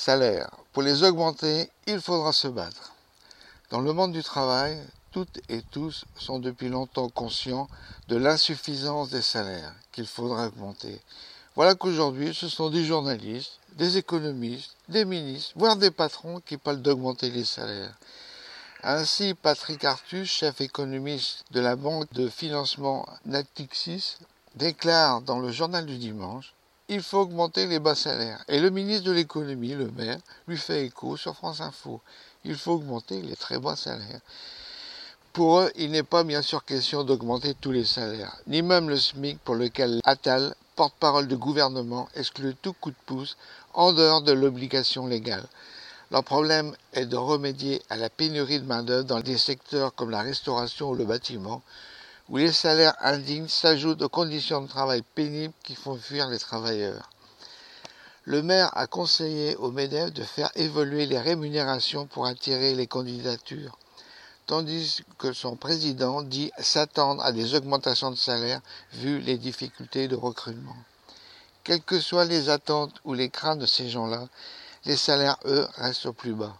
Salaire. Pour les augmenter, il faudra se battre. Dans le monde du travail, toutes et tous sont depuis longtemps conscients de l'insuffisance des salaires qu'il faudra augmenter. Voilà qu'aujourd'hui, ce sont des journalistes, des économistes, des ministres, voire des patrons qui parlent d'augmenter les salaires. Ainsi, Patrick Artus, chef économiste de la banque de financement Natixis, déclare dans le journal du dimanche il faut augmenter les bas salaires. Et le ministre de l'économie, le maire, lui fait écho sur France Info. Il faut augmenter les très bas salaires. Pour eux, il n'est pas bien sûr question d'augmenter tous les salaires, ni même le SMIC pour lequel Attal, porte-parole du gouvernement, exclut tout coup de pouce en dehors de l'obligation légale. Leur problème est de remédier à la pénurie de main-d'œuvre dans des secteurs comme la restauration ou le bâtiment, où les salaires indignes s'ajoutent aux conditions de travail pénibles qui font fuir les travailleurs. Le maire a conseillé au MEDEF de faire évoluer les rémunérations pour attirer les candidatures, tandis que son président dit s'attendre à des augmentations de salaire vu les difficultés de recrutement. Quelles que soient les attentes ou les craintes de ces gens-là, les salaires, eux, restent au plus bas.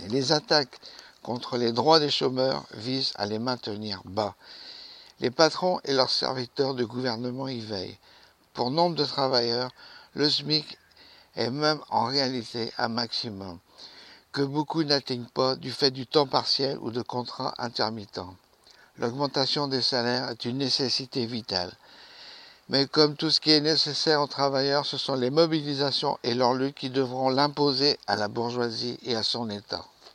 Et les attaques contre les droits des chômeurs visent à les maintenir bas. Les patrons et leurs serviteurs de gouvernement y veillent. Pour nombre de travailleurs, le SMIC est même en réalité un maximum, que beaucoup n'atteignent pas du fait du temps partiel ou de contrats intermittents. L'augmentation des salaires est une nécessité vitale. Mais comme tout ce qui est nécessaire aux travailleurs, ce sont les mobilisations et leurs luttes qui devront l'imposer à la bourgeoisie et à son État.